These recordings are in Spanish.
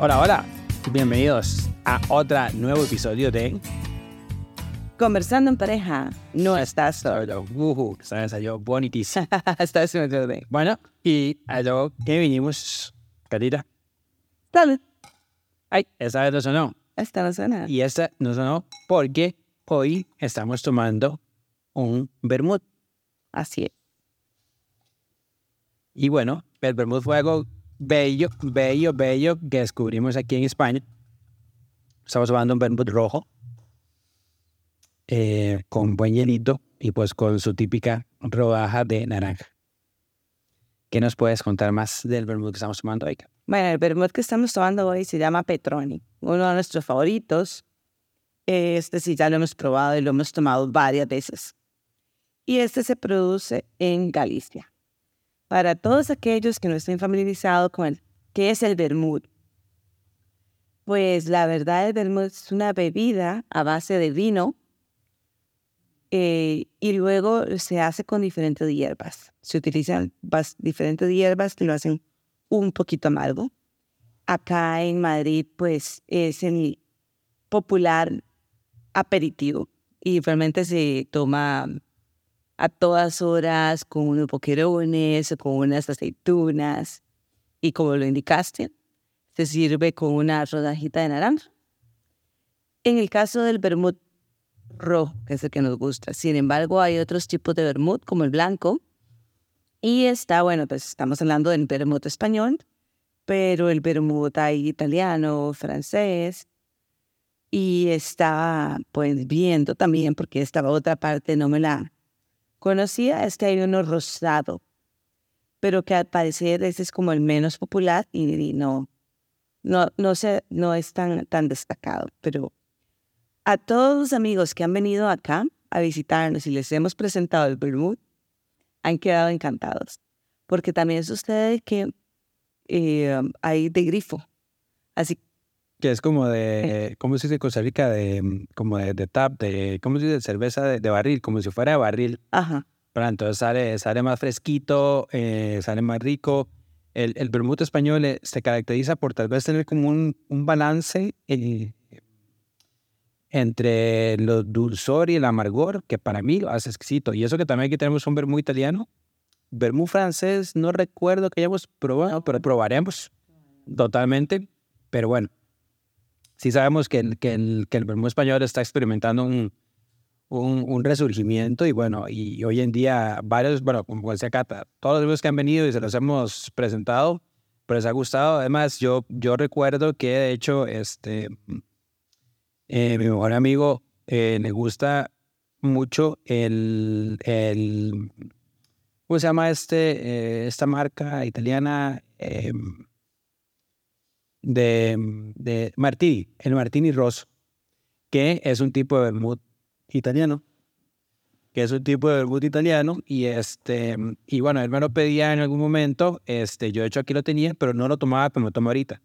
Hola, hola, bienvenidos a otro nuevo episodio de Conversando en pareja. No estás solo. Uhu, ¿sabes? Yo bonitísimo. estás solo. Bueno, y a lo que vinimos, Catita. Salud. Ay, esa vez no sonó. Esta no suena. Y esta no sonó porque hoy estamos tomando un vermut. Así es. Y bueno, el vermut fue algo bello, bello, bello que descubrimos aquí en España. Estamos tomando un vermut rojo eh, con buen hielito y pues con su típica rodaja de naranja. ¿Qué nos puedes contar más del vermut que estamos tomando hoy? Bueno, el vermut que estamos tomando hoy se llama Petroni, uno de nuestros favoritos. Este sí ya lo hemos probado y lo hemos tomado varias veces. Y este se produce en Galicia. Para todos aquellos que no estén familiarizados con el, qué es el vermut, pues la verdad el vermut es una bebida a base de vino eh, y luego se hace con diferentes hierbas. Se utilizan diferentes hierbas que lo hacen un poquito amargo. Acá en Madrid, pues es el popular aperitivo y realmente se toma a todas horas con unos boquerones o con unas aceitunas y como lo indicaste, se sirve con una rodajita de naranja. En el caso del vermut rojo, que es el que nos gusta. Sin embargo, hay otros tipos de vermut, como el blanco. Y está, bueno, pues estamos hablando del vermut español, pero el vermut hay italiano, francés. Y estaba, pues, viendo también, porque esta otra parte no me la conocía, es que hay uno rosado, pero que al parecer ese es como el menos popular y, no, no, no, sé, no es tan, tan destacado, pero a todos los amigos que han venido acá a visitarnos y les hemos presentado el vermut, han quedado encantados. Porque también sucede que eh, hay de grifo. Así Que es como de, ¿cómo se dice Costa Rica? De, mm, como de, de tap, de, ¿cómo se dice? Cerveza de, de barril, como si fuera de barril. ajá, Pero entonces sale, sale más fresquito, eh, sale más rico. El, el vermut español eh, se caracteriza por tal vez tener como un, un balance eh, entre lo dulzor y el amargor, que para mí lo hace exquisito. Y eso que también aquí tenemos un vermut italiano. Vermut francés, no recuerdo que hayamos probado, pero probaremos totalmente. Pero bueno, sí sabemos que que el, que el vermut español está experimentando un, un, un resurgimiento y bueno, y hoy en día varios, bueno, como decía Cata, todos los amigos que han venido y se los hemos presentado, pero les ha gustado. Además, yo, yo recuerdo que de hecho, este, eh, mi mejor amigo eh, le gusta mucho el, el, ¿cómo se llama este, eh, esta marca italiana? De, de Martini, el Martini Rosso, que es un tipo de vermut italiano, que es un tipo de vermut italiano y este y bueno, él me lo pedía en algún momento, este yo de hecho aquí lo tenía, pero no lo tomaba, pero lo tomo ahorita.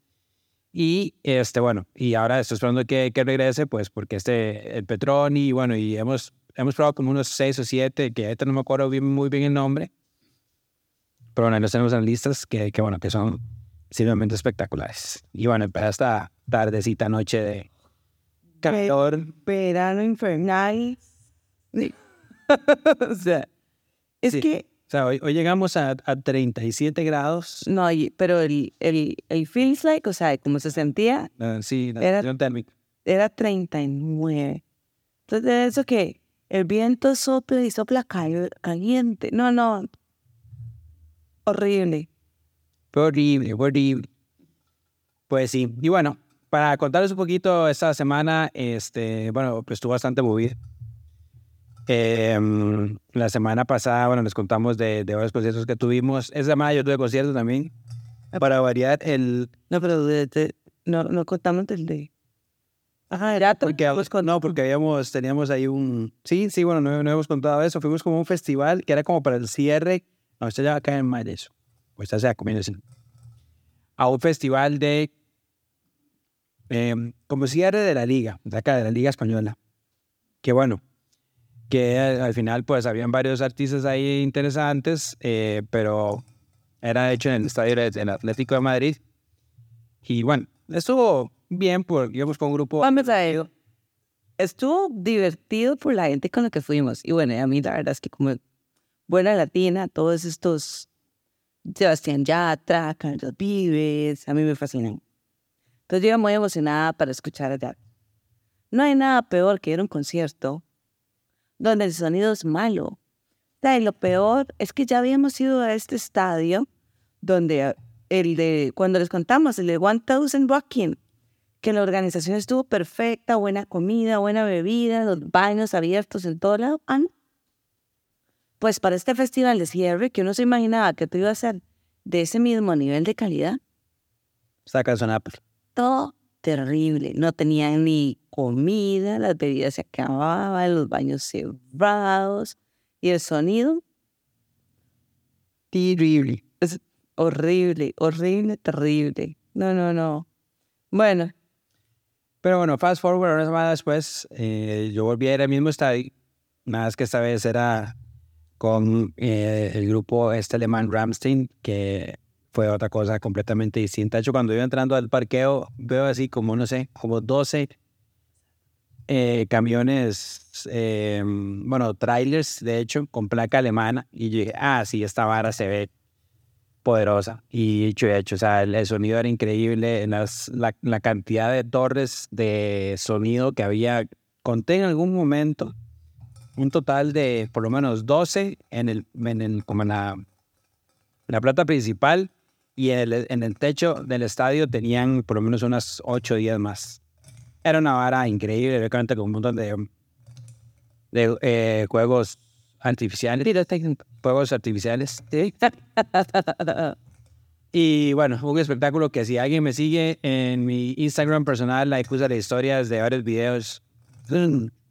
Y este bueno, y ahora estoy esperando que, que regrese pues porque este el Petroni y bueno, y hemos hemos probado como unos seis o siete que ahorita no me acuerdo bien, muy bien el nombre. Pero bueno, ahí los tenemos en listas que, que bueno, que son simplemente espectaculares. Y bueno, empezó esta tardecita noche de calor. verano infernal. o sea, es Sí. que, O sea, hoy, hoy llegamos a, a 37 grados. no, pero el, el, el feels like, o sea, como se sentía, eh, sí, la Era- térmica. era 39. Entonces, eso que el viento sopla y sopla cal- caliente. No, no. Horrible. Horrible, horrible. Pues sí. Y bueno, para contarles un poquito, esta semana, este, bueno, pues estuvo bastante movida. Em, la semana pasada, bueno, les contamos de, de varios conciertos que tuvimos. Esa semana yo tuve conciertos también. Para variar el... No, pero de- de- no, no contamos del de... Ajá, era porque, no, porque habíamos, teníamos ahí un... Sí, sí, bueno, no, no hemos contado eso. Fuimos como a un festival que era como para el cierre. No, usted ya va a caer en mayo eso. Pues sea comiendo A un festival de... em, como cierre de la liga, de acá, de la liga española. Que bueno, que al al final pues habían varios artistas ahí interesantes, eh, pero era hecho en el estadio de- del Atlético de Madrid. Y bueno, estuvo bien porque íbamos con un grupo... Vamos a ver. Estuvo divertido por la gente con la que fuimos. Y bueno, a mí la verdad es que como buena latina, todos estos Sebastián Yatra, Carlos Vives, a mí me fascinan. Entonces yo iba muy emocionada para escuchar a Yatra. No hay nada peor que ir a un concierto donde el sonido es malo. Y lo peor es que ya habíamos ido a este estadio donde el de, cuando les contamos, el de 1000 Walking, que la organización estuvo perfecta, buena comida, buena bebida, los baños abiertos en todo lado. Ah, no. Pues para este festival de cierre, que uno se imaginaba que tú iba a ser de ese mismo nivel de calidad, Saca son Apple. todo terrible. No tenían ni comida, las bebidas se acababan, los baños cerrados y el sonido Terrible. es horrible, horrible, terrible. No, no, no. Bueno, Pero bueno, fast forward, una semana después, eh, yo volví a ir al mismo estadio. Nada más que esta vez era con eh, el grupo este alemán Ramstein, que fue otra cosa completamente distinta. De hecho, cuando iba entrando al parqueo, veo así como, no sé, como 12 eh, camiones, eh, bueno, trailers, de hecho, con placa alemana. Y yo dije, ah, sí, esta vara se ve poderosa. Y hecho hecho, o sea, el, el sonido era increíble, las, la, la cantidad de torres de sonido que había. Conté en algún momento un total de por lo menos 12 en el, en el, como en la, la plata principal y en el, en el techo del estadio tenían por lo menos unas 8 o 10 más. Era una vara increíble, obviamente con un montón de, de eh, juegos artificiales. Juegos artificiales. Sí. Y bueno, un espectáculo que si alguien me sigue en mi Instagram personal, ahí puse las historias de varios videos.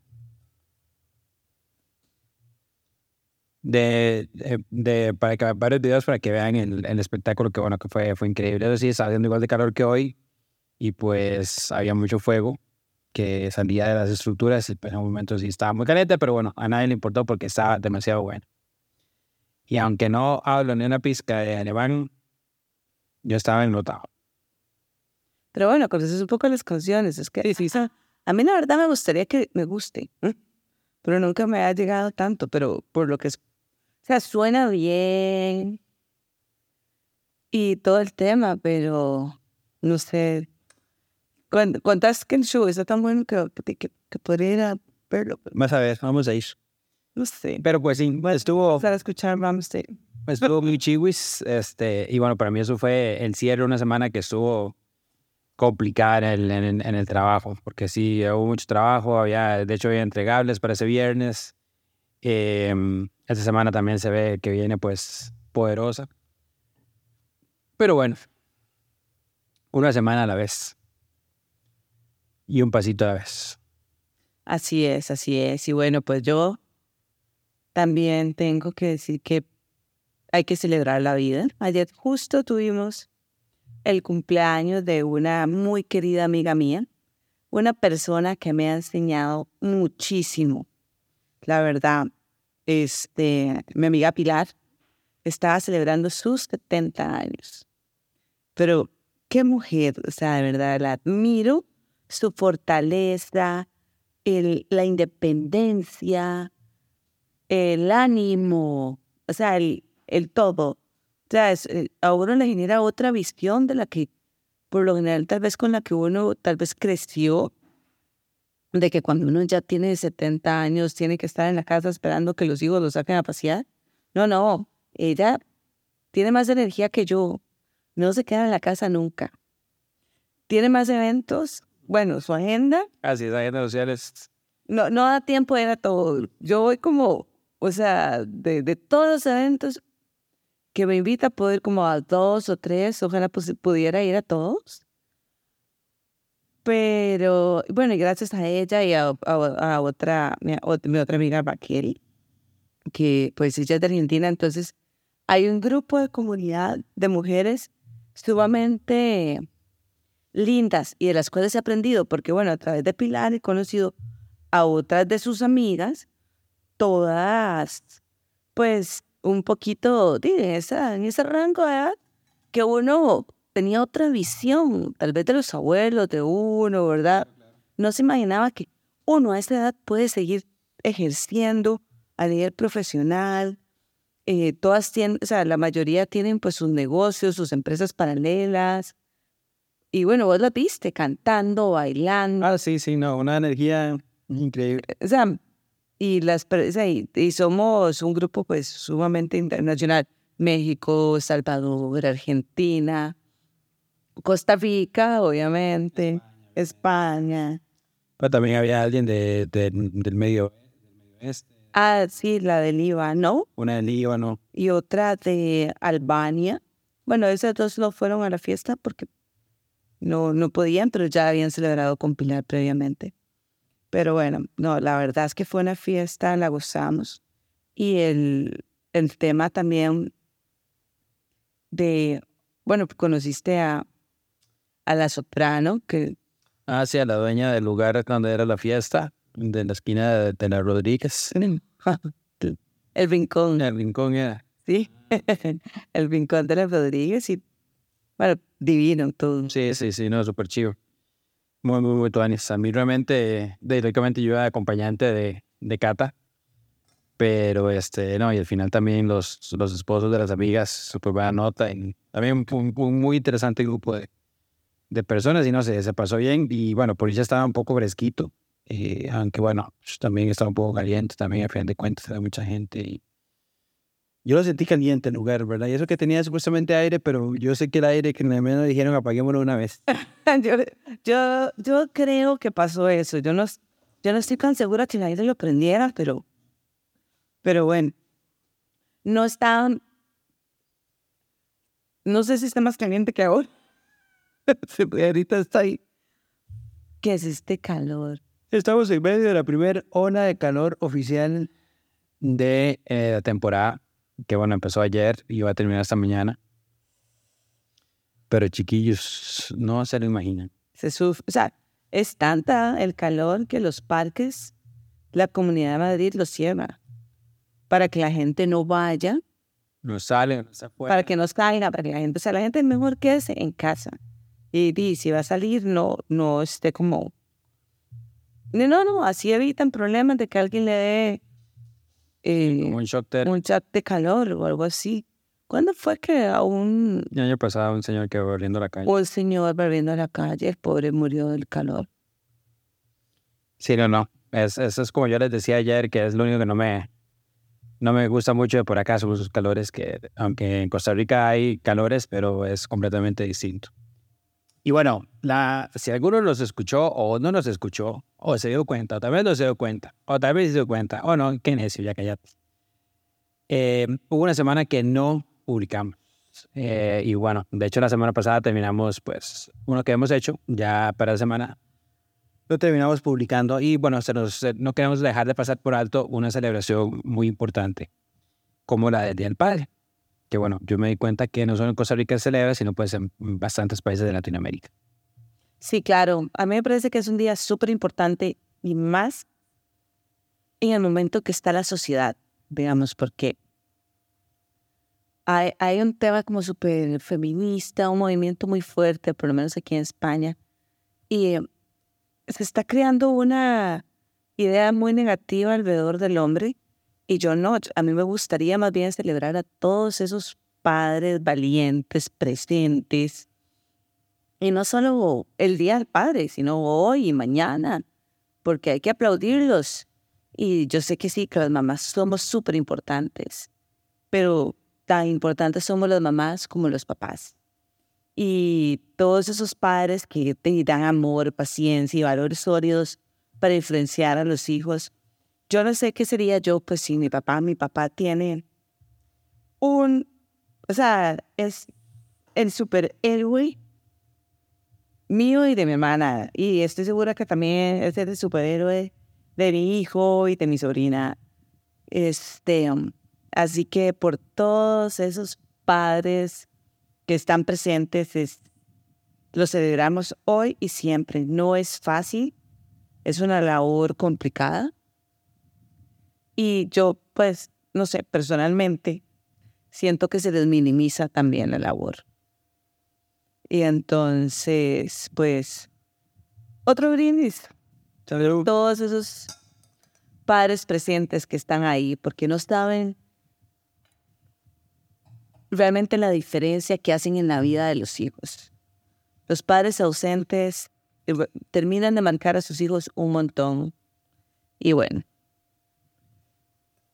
De, de, de- para que varios videos para que vean el, el espectáculo que bueno que fue, fue increíble. Eso sí, estaba haciendo igual de calor que hoy y pues había mucho fuego que salía de las estructuras y pues, en un momento sí estaba muy caliente, pero bueno, a nadie le importó porque estaba demasiado bueno. Y aunque no hablo ni una pizca de alemán, yo estaba enlotado. pero bueno, conoces un poco las canciones. Es que a mí la verdad me gustaría que me guste, ¿eh? pero nunca me ha llegado tanto. Pero por lo que es, o sea, suena bien y todo el tema, pero no sé. Contás que el show está tan bueno que, que, que- podría ir a verlo, Vas a ver, vamos a ir. no sé. Pero pues sí, estuvo, Para escuchar Ramstein. estuvo muy chiwis. Este, y bueno, para mí eso fue el cierre una semana que estuvo complicada en el, en, en el trabajo, porque sí, hubo mucho trabajo, había, de hecho había entregables para ese viernes. Eh, esta semana también se ve que viene pues poderosa. Pero bueno, una semana a la vez. Y un pasito a la vez. Así es, así es. Y bueno, pues yo también tengo que decir que hay que celebrar la vida. Ayer justo tuvimos el cumpleaños de una muy querida amiga mía, una persona que me ha enseñado muchísimo. La verdad, este, mi amiga Pilar estaba celebrando sus 70 años. Pero qué mujer, o sea, de verdad la admiro, su fortaleza, el, la independencia, el ánimo, o sea, el, el todo. O sea, es, eh, a uno le genera otra visión de la que, por lo general, tal vez con la que uno tal vez creció, de que cuando uno ya tiene 70 años tiene que estar en la casa esperando que los hijos lo saquen a pasear. No, no, ella tiene más energía que yo, no se queda en la casa nunca. Tiene más eventos, bueno, su agenda Así es, las redes sociales no, no da tiempo de ir a todo. Yo voy como, o sea, de, de todos los eventos que me invita a poder como a dos o tres, ojalá pues, pudiera ir a todos. Pero bueno, gracias a ella y a, a, otra, mi, otra amiga Raquel, que pues ella es de Argentina, entonces hay un grupo de comunidad de mujeres sumamente lindas y de las cuales he aprendido, porque bueno, a través de Pilar he conocido a otras de sus amigas, todas pues un poquito de esa, en ese rango de edad, que uno tenía otra visión, tal vez de los abuelos de uno, ¿verdad? No se imaginaba que uno a esa edad puede seguir ejerciendo a nivel profesional. Eh, todas tienen, o sea, la mayoría tienen pues sus negocios, sus empresas paralelas. Y bueno, vos la viste cantando, bailando. Ah, sí, sí, no, una energía increíble. O sea, y, las, y, y somos un grupo pues sumamente internacional. México, Salvador, Argentina, Costa Rica, obviamente, España. Pero también había alguien de, del medio oeste. Ah, sí, la del Líbano. Una del Líbano. Y otra de Albania. Bueno, esas dos no fueron a la fiesta porque no, no podían, pero ya habían celebrado con Pilar previamente. Pero bueno, no, la verdad es que fue una fiesta, la gozamos. Y el, el tema también de, bueno, conociste a, a la soprano que... Ah, sí, a la dueña del lugar donde era la fiesta, de la esquina de, la Rodríguez. El rincón. El rincón era. Sí, el rincón de la Rodríguez y, bueno, divino todo. Sí, sí, sí, no, súper chido. Muy, muy, muy tuanis. A mí realmente, directamente yo era acompañante de, de Cata, pero este, no, y al final también los, los esposos de las amigas, súper buena nota, y también un, un muy interesante grupo de, de personas y no sé, se pasó bien y bueno, por eso estaba un poco fresquito, eh, aunque bueno, pues, también estaba un poco caliente, también a fin de cuentas había mucha gente y yo lo sentí caliente el lugar, ¿verdad? Y eso que tenía supuestamente aire, pero yo sé que el aire que menos dijeron apaguémoslo una vez. yo, yo, yo creo que pasó eso, yo no, yo no estoy tan segura que el aire lo prendiera, pero, pero bueno, no estaban, no sé si está más caliente que ahora. ahorita está ahí. ¿Qué es este calor? Estamos en medio de la primera ola de calor oficial de eh, la temporada, que bueno, empezó ayer y va a terminar esta mañana. Pero chiquillos, no se lo imaginan. Se sufre, o sea, es tanta el calor que los parques, la Comunidad de Madrid los cierra para que la gente no vaya. No sale, no se Para que no salga, para que la gente, o sea, la gente es mejor quédese en casa. Y, si va a salir, no, no esté como... No, no, así evitan problemas de que alguien le dé eh, un, shock de... un shock de calor o algo así. ¿Cuándo fue que a un... El año pasado un señor que iba a la calle. Un señor volviendo a la calle, el pobre murió del calor. Sí, no, no. Es, eso es como yo les decía ayer, que es lo único que no me, no me gusta mucho de por acá, son esos calores que, aunque en Costa Rica hay calores, pero es completamente distinto. Y bueno, la, si alguno nos escuchó o no nos escuchó, o se dio cuenta, o tal vez no se dio cuenta, o tal vez se dio cuenta, o no, qué necio, ya callate. Eh, hubo una semana que no publicamos. Eh, y bueno, de hecho la semana pasada terminamos, pues, uno que hemos hecho, ya para la semana lo terminamos publicando y bueno, se nos, no queremos dejar de pasar por alto una celebración muy importante, como la del Día del Padre que bueno, yo me di cuenta que no solo en Costa Rica se celebra, sino pues en bastantes países de Latinoamérica. Sí, claro. A mí me parece que es un día súper importante y más en el momento que está la sociedad, digamos, porque hay, hay un tema como súper feminista, un movimiento muy fuerte, por lo menos aquí en España, y se está creando una idea muy negativa alrededor del hombre y yo no, a mí me gustaría más bien celebrar a todos esos padres valientes, presentes. Y no solo el Día del Padre, sino hoy y mañana, porque hay que aplaudirlos. Y yo sé que sí, que las mamás somos súper importantes, pero tan importantes somos las mamás como los papás. Y todos esos padres que te dan amor, paciencia y valores sólidos para influenciar a los hijos. Yo no sé qué sería yo, pues si mi papá, mi papá tiene un, o sea, es el superhéroe mío y de mi hermana. Y estoy segura que también es el superhéroe de mi hijo y de mi sobrina. Este, um, así que por todos esos padres que están presentes, es, los celebramos hoy y siempre. No es fácil, es una labor complicada. Y yo, pues, no sé, personalmente, siento que se les minimiza también la labor. Y entonces, pues, otro brindis. Todos esos padres presentes que están ahí, porque no saben realmente la diferencia que hacen en la vida de los hijos. Los padres ausentes eh, terminan de marcar a sus hijos un montón. Y bueno.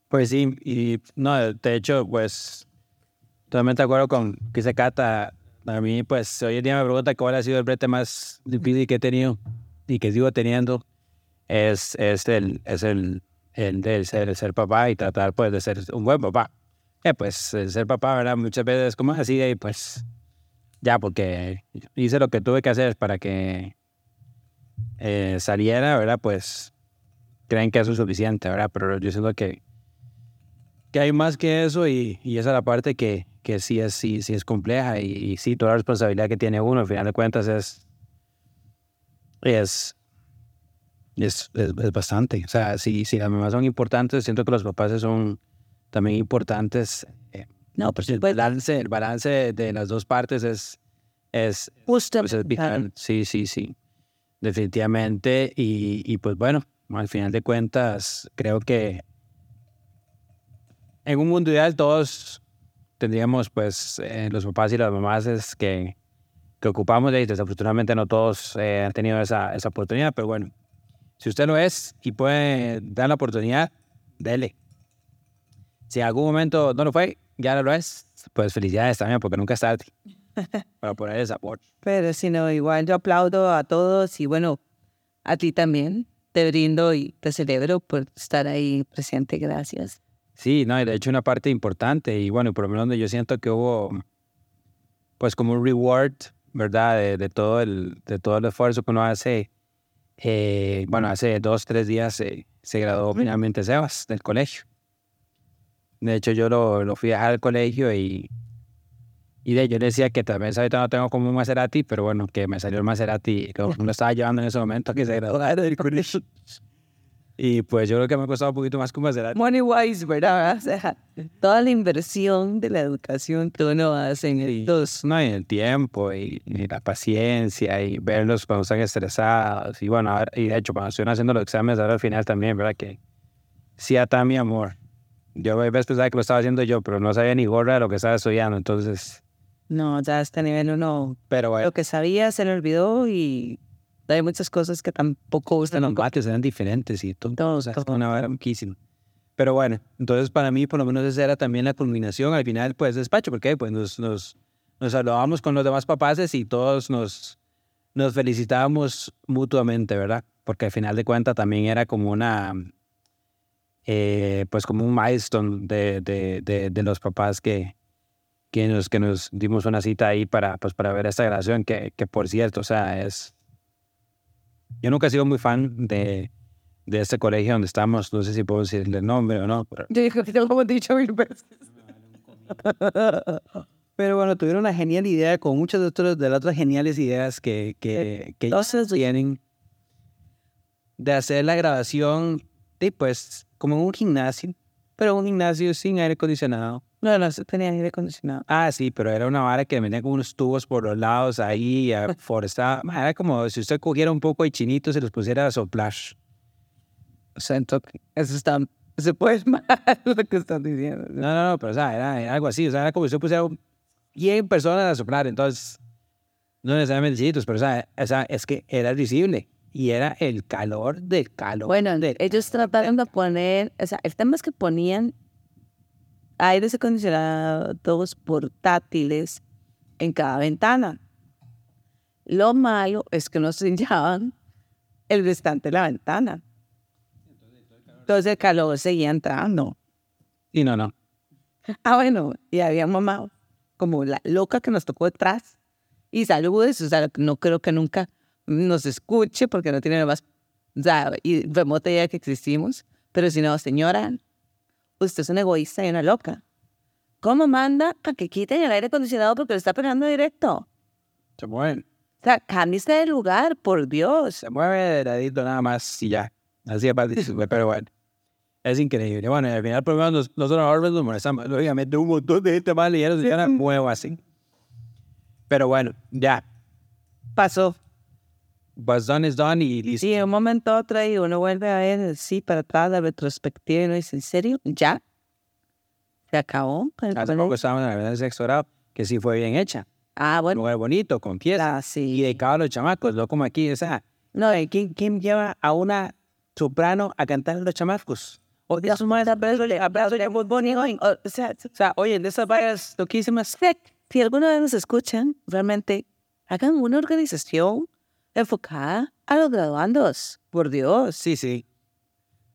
Pues sí, y no, de hecho, pues totalmente de acuerdo con que se cata. A mí, pues hoy en día me pregunta cuál ha sido el brete más difícil que he tenido y que sigo teniendo. Es, es, el, es el, el de ser, ser papá y tratar pues de ser un buen papá. Eh, pues ser papá, ¿verdad? Muchas veces como así, y pues ya, porque hice lo que tuve que hacer para que eh, saliera, ¿verdad? Pues creen que eso es suficiente, ¿verdad? Pero yo siento que, que hay más que eso y, y esa es la parte que, que sí, es, sí, sí es compleja y, sí, toda la responsabilidad que tiene uno, al final de cuentas, es, es, es, es, bastante. O sea, si, si las mamás son importantes, siento que los papás son también importantes. Eh, no, pues el balance, el balance de las dos partes es, es, pues es vital. Sí, sí, sí definitivamente. Y, y pues bueno, al final de cuentas, creo que en un mundo ideal todos tendríamos pues eh, los papás y las mamás es que, que ocupamos y desafortunadamente no todos eh, han tenido esa, esa oportunidad, pero bueno, si usted lo es y puede dar la oportunidad, dele. Si en algún momento no lo fue, ya lo es, pues felicidades también, porque nunca es tarde. para poner ese apoyo. Pero si no, igual yo aplaudo a todos y bueno, a ti también. Te brindo y te celebro por estar ahí presente. Gracias. Sí, no, de hecho una parte importante y bueno, por lo menos donde yo siento que hubo pues como un reward, ¿verdad? De, todo, el, de todo el esfuerzo que uno hace. Eh, bueno, hace dos, tres días se graduó finalmente Sebas del colegio. De hecho, yo lo, lo fui a dejar al colegio y y de yo decía que vez ahorita no tengo como un Maserati, pero bueno, que me salió el Maserati, que lo estaba llevando en ese momento que se graduara del colegio. Y pues yo creo que me ha costado un poquito más que Maserati. Money wise, ¿verdad? O sea, toda la inversión de la educación que uno hace en el... No, y el tiempo y, la paciencia y verlos cuando están estresados. Y bueno, y de hecho, cuando estoy haciendo los exámenes ahora al final también, ¿verdad? Que sí, está mi amor. Yo a veces pensaba que lo estaba haciendo yo, pero no sabía ni gorra de lo que estaba estudiando, entonces no, ya a este nivel uno. Pero Lo que sabía se le olvidó y hay muchas cosas que tampoco gustan. Los combates eran diferentes y todo. Todos, o sea, una vara muchísimo. Pero bueno, entonces para mí por lo menos esa era también la culminación al final, pues despacho, porque pues nos, nos, nos hablábamos con los demás papás y todos nos, nos felicitábamos mutuamente, ¿verdad? Porque al final de cuentas también era como una, eh, pues como un milestone de, de, de, de los papás que, que nos, que nos dimos una cita ahí para, pues, para ver esta grabación, que, que por cierto, o sea, es... Yo nunca he sido muy fan de, de este colegio donde estamos, no sé si puedo decirle el nombre o no. Pero... Yo dije que como he dicho mil veces. Pero bueno, tuvieron una genial idea con muchas de, otras, de las otras geniales ideas que, que, que ellos tienen de hacer la grabación, de, pues, como en un gimnasio, pero un gimnasio sin aire acondicionado no, no tenía aire acondicionado. Ah, sí, pero era una vara que venía con unos tubos por los lados ahí, forestada. Era como si usted cogiera un poco de chinitos y los pusiera a soplar. O sea, entonces, eso está, se puede mal lo que están diciendo. No, no, no, pero o sea, era, algo así. O sea, era como si usted pusiera 100 personas a soplar. Entonces, no necesariamente chinitos, pero o sea, o sea, es que era visible. Y era el calor del calor. Bueno, ellos trataron de poner, o sea, el tema es que ponían aires acondicionados portátiles en cada ventana. Lo malo es que no se sellaban el restante de la ventana. Entonces el calor seguía entrando. Y no, no. Ah, bueno, y había mamá como la loca que nos tocó detrás. Y saludos, o sea, no creo que nunca nos escuche porque no tiene más, o sea, y remota idea que existimos. Pero si no, señora, usted es una egoísta y una loca. ¿Cómo manda a que quiten el aire acondicionado porque le está pegando directo? Se mueven. O sea, cámbiese de lugar, por Dios. Se mueve de ladito nada más y ya. Así es, pero bueno. Es increíble. Bueno, y al final, por lo menos, nosotros ahora nos molestamos. Lógicamente, un montón de gente ya no se llama nuevo así. Pero bueno, ya. Pasó. What's done is done y listo. De un momento a otro y uno vuelve a ver, sí, para atrás, la retrospectiva y uno dice, ¿en serio? ¿Ya? ¿Se acabó? Hace poco estábamos en la verdad de sexto grado, que sí fue bien hecha. Ah, Un bueno. lugar bonito, con fiesta. Ah, sí. Y dedicado a los chamacos, no como aquí. O sea, No, ¿quién, quién lleva a una soprano a cantar a los chamacos? O Dios mío, abrazo, abrazo, muy bonito. O sea, O sea, oye, de esas vallas loquísimas. si alguna vez nos escuchan, realmente hagan una organización enfocada a los graduandos. Por Dios. Sí, sí.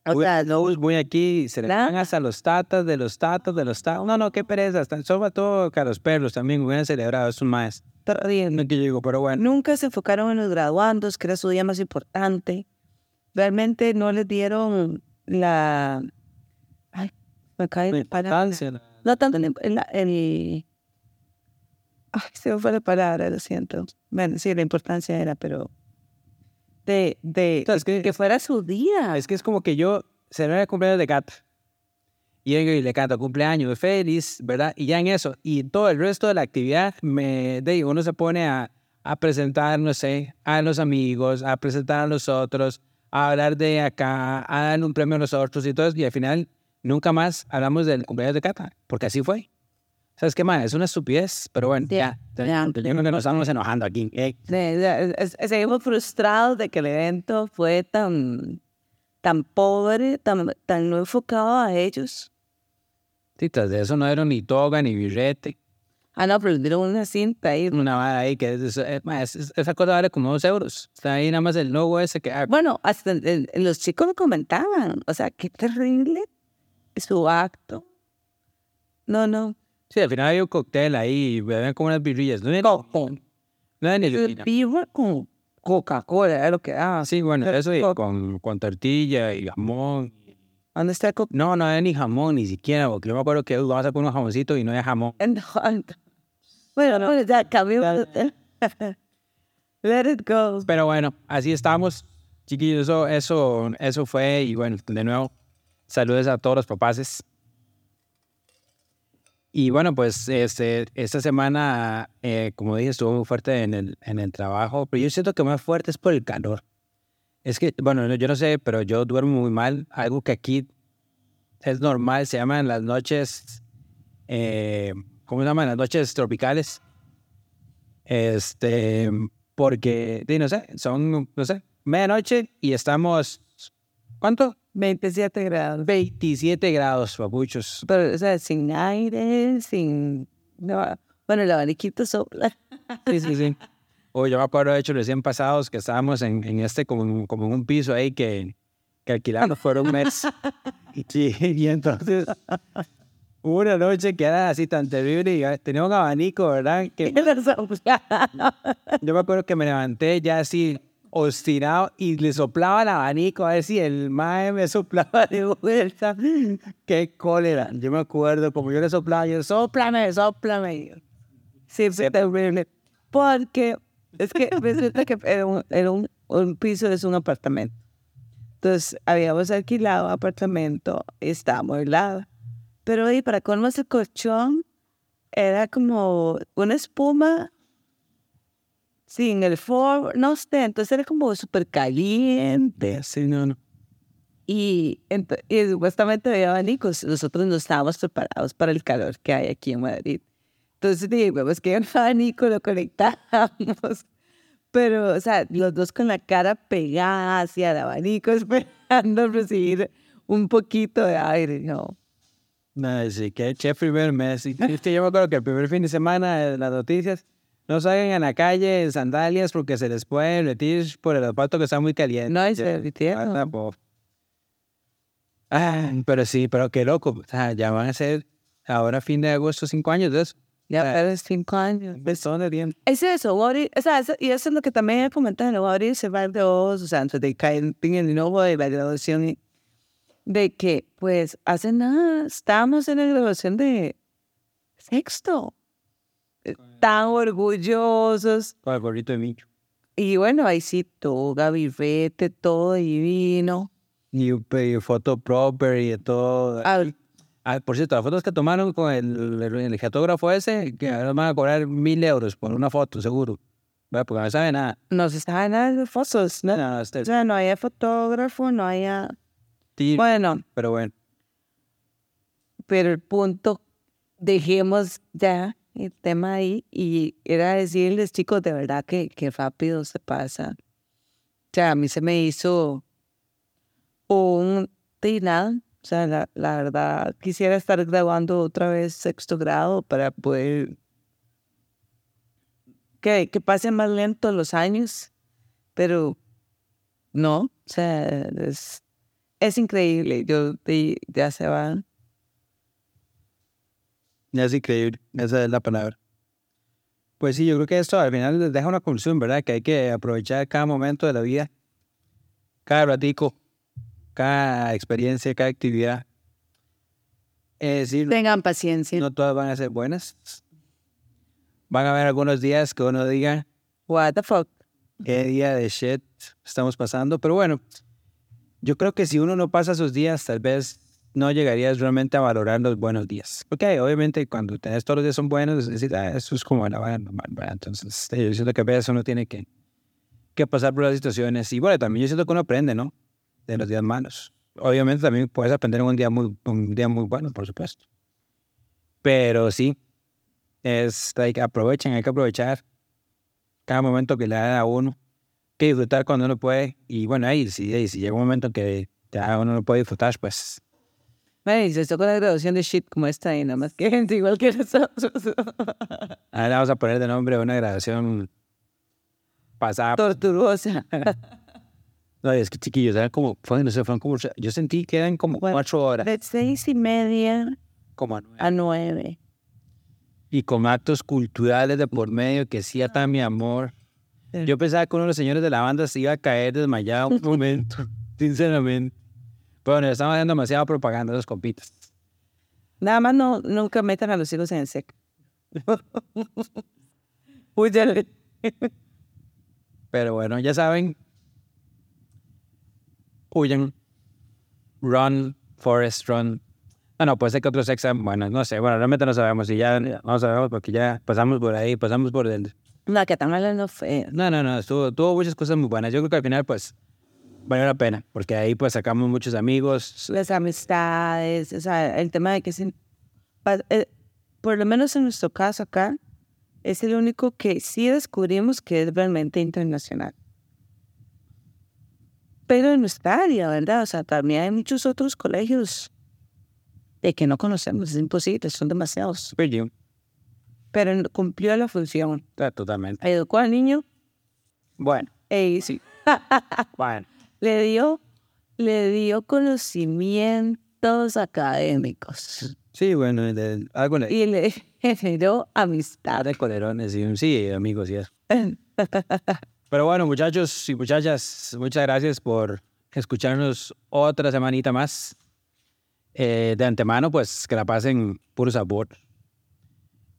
O Voy- sea, no, Todos muy aquí, se le dan hasta los tatas, de los tatas, de los tatas. No, no, qué pereza. Hasta, sobre todo que a los perros también hubieran celebrado esos más. No que digo, pero bueno. Nunca se enfocaron en los graduandos, que era su día más importante. Realmente no les dieron la... Ay, me cae palabra. la- No tanto el... el, el- Ay, se me fue la palabra, lo siento. Bueno, sí, la importancia era, pero... De, de que- que fuera su día. Es que es como que yo celebro el cumpleaños de Kat. Y vengo y le canto cumpleaños feliz, ¿verdad? Y ya en eso. Y todo el resto de la actividad, me, de, uno se pone a, a presentar, no sé, a los amigos, a presentar a los otros, a hablar de acá, a dar un premio a los otros y todo eso. Y al final, nunca más hablamos del cumpleaños de Cata, porque así fue. ¿Sabes qué, man? Es una estupidez, pero bueno, Ya, ya. Yo creo que nos estamos enojando aquí. ¿eh? Seguimos frustrados de que el evento fue tan, tan pobre, tan, tan no enfocado a ellos. Sí, tras de eso no era ni toga ni birrete. Ah, no, pero dieron una cinta ahí. una vara ahí que es, es- esa cosa vale como dos euros. Está ahí nada más el logo ese que... Bueno, hasta el- el- los chicos lo comentaban. O sea, qué terrible su acto. No, no. Sí, al final hay un cóctel ahí y beben como unas birrillas. No era, no era ni Lupina. Viva con Coca-Cola, era lo que daba. Sí, bueno, eso y co- con, con tortilla y jamón. ¿Dónde está el Coca-Cola? No, no era ni jamón ni siquiera, porque yo me acuerdo que vamos a poner un jamoncito y no hay jamón. Bueno, no, ya cambió. Let it go. Pero bueno, así estamos. Chiquillos, eso, eso, eso fue. Y bueno, de nuevo, saludos a todos los papaces. Y bueno, pues este, esta semana, eh, como dije, estuvo muy fuerte en el, en el trabajo, pero yo siento que más fuerte es por el calor. Es que, bueno, no- yo no sé, pero yo duermo muy mal. Algo que aquí es normal, se llaman las noches, eh, ¿cómo se llaman? Las noches tropicales. Este, porque, no sé, son, no sé, medianoche y estamos, ¿cuánto? 27 grados. 27 grados, papuchos. Pero, o sea, sin aire, sin... no, bueno, el abaniquito sopla. Sí, sí, sí. O yo me acuerdo, de hecho, recién pasados que estábamos en, en este, como, como en un piso ahí que, que alquilamos por un mes. Sí, y entonces hubo una noche que era así tan terrible y ah, tenía un abanico, ¿verdad? Que yo me acuerdo que me levanté ya así obstinado y le soplaba el abanico a ver si el mae me soplaba de vuelta. Qué cólera. Yo me acuerdo, como yo le soplaba, yo, soplame, soplame. Sí, fue terrible. Porque es que resulta que era, un, era un, un piso, es un apartamento. Entonces, habíamos alquilado apartamento y estaba amueblado. Pero ahí, para colmo, ese colchón era como una espuma sin el forro, no sé, entonces era como súper caliente. Sí, no, no. Y, y supuestamente había abanicos. Nosotros no estábamos preparados para el calor que hay aquí en Madrid. Entonces dijimos que un abanico lo conectábamos. Pero, o sea, los dos con la cara pegada hacia el abanico, esperando recibir un poquito de aire, ¿no? No, sí, que che primer mes. Yo me acuerdo que el primer fin de semana las noticias, No salgan en la calle en sandalias porque se les puede derretir por el asfalto que está muy caliente. No, y se Ya. derritieron. Ah. Ah, pero sí, pero qué loco. O sea, ya van a ser ahora fin de agosto cinco años de eso. Ya Ah. para cinco años. Un montón de tiempo. Es eso, a o sea, eso- y eso es lo que también he comentado, voy a abrir ese bar de ojos, o sea, antes de caer en el nuevo de la graduación, de que, pues, hace nada, estábamos en la graduación de sexto, tan orgullosos, Con el gorrito de Micho. y bueno, ahí sí, todo gabinete, todo divino. Y, y foto proper y de todo. Ah, Ah, por cierto, las fotos que tomaron con el, el, el fotógrafo ese, que ahora van a cobrar mil euros por una foto, seguro. ¿Verdad? Porque no sabe nada. no se estaban dando fotos, ¿no? No, este O sea, no había fotógrafo, no tiro, Bueno, pero bueno. pero el punto, dejemos ya el tema ahí y era decirles, chicos, de verdad que, que rápido se pasa. O sea, a mí se me hizo un nada. O sea, la, la verdad, quisiera estar grabando otra vez sexto grado para poder que, que pasen más lento los años, pero no, o sea, es, es increíble. Yo ya se van. Es increíble, esa es la palabra. Pues sí, yo creo que esto al final les deja una conclusión, ¿verdad? Que hay que aprovechar cada momento de la vida, cada ratico, cada experiencia, cada actividad. Es decir, Tengan paciencia. no todas van a ser buenas. Van a haber algunos días que uno diga, What the fuck. qué día de shit estamos pasando. Pero bueno, yo creo que si uno no pasa sus días, tal vez no llegarías realmente a valorar los buenos días. Porque obviamente cuando tenés todos los días son buenos, es decir, ah, eso es como la vara normal, ¿verdad? Entonces, yo siento que a veces uno tiene que, que pasar por las situaciones. Y bueno, también yo siento que uno aprende, ¿no? De los días malos. Obviamente también puedes aprender en un día muy, un día muy bueno, por supuesto. Pero sí, es, hay que aprovechen, hay que aprovechar cada momento que le da a uno, que disfrutar cuando uno puede. Y bueno, ahí si, ahí, si llega un momento que ya uno no puede disfrutar, pues Bueno, y se tocó la graduación de shit como esta y nada más que gente igual que nosotros. ahora vamos a poner de nombre una grabación pasada. Torturosa. No, es que chiquillos, eran como, fue, no sé, fueron como, yo sentí que eran como Bueno, cuatro horas, De seis y media como a nueve. a nueve. Y con actos culturales de por medio que sí atan mi amor. Yo pensaba que uno de los señores de la banda se iba a caer desmayado un momento, sinceramente. Pero bueno, estamos haciendo demasiada propaganda a los compitas. Nada más no, nunca metan a los hijos en el seco. Huyale. Pero bueno, ya saben. Huyan. Run, Forest, run. Ah, no, puede ser que otros exam, bueno, no sé, bueno, realmente no sabemos y ya no sabemos porque ya pasamos por ahí, pasamos por el... No, que tan hablando feo. No, no, no, estuvo, tuvo muchas cosas muy buenas. Yo creo que al final, pues, valió la pena, porque ahí pues sacamos muchos amigos. Las amistades, o sea, el tema de que se, eh, por lo menos en nuestro caso acá, es el único que sí descubrimos que es realmente internacional. Pero en nuestra área, ¿verdad? O sea, también hay muchos otros colegios de que no conocemos, es imposible, son demasiados. Jim. Pero en- cumplió la función. Ah, Totalmente. Educó al niño Bueno, e sí, bueno. Le dio, le dio conocimientos académicos Sí, bueno, de- algo le... y le generó amistad. de colerones y sí, amigos eso. Pero bueno, muchachos y muchachas, muchas gracias por escucharnos otra semanita más. Eh, de antemano, pues que la pasen puro sabor.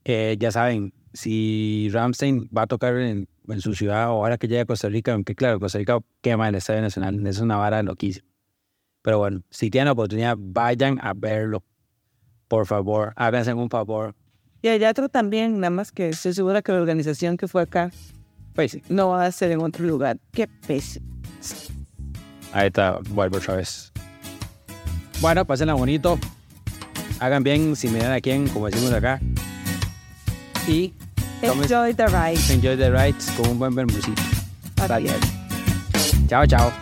Eh, ya saben, si Ramstein va a tocar en, en su ciudad o ahora que llegue a Costa Rica, aunque claro, Costa Rica quema el Estadio Nacional, es una vara loquísima. Pero bueno, si tienen la oportunidad, vayan a verlo. Por favor, háganse un favor. Y hay otro también, nada más que estoy segura que la organización que fue acá Pues sí, no va a ser en otro lugar. Qué pésimo. Ahí está, vuelvo otra vez. Bueno, pásenla bonito. Hagan bien sin mirar a quién, como decimos acá. Y tomen- Enjoy the ride. enjoy the rides con un buen bermucito. Adiós. Chao, chao.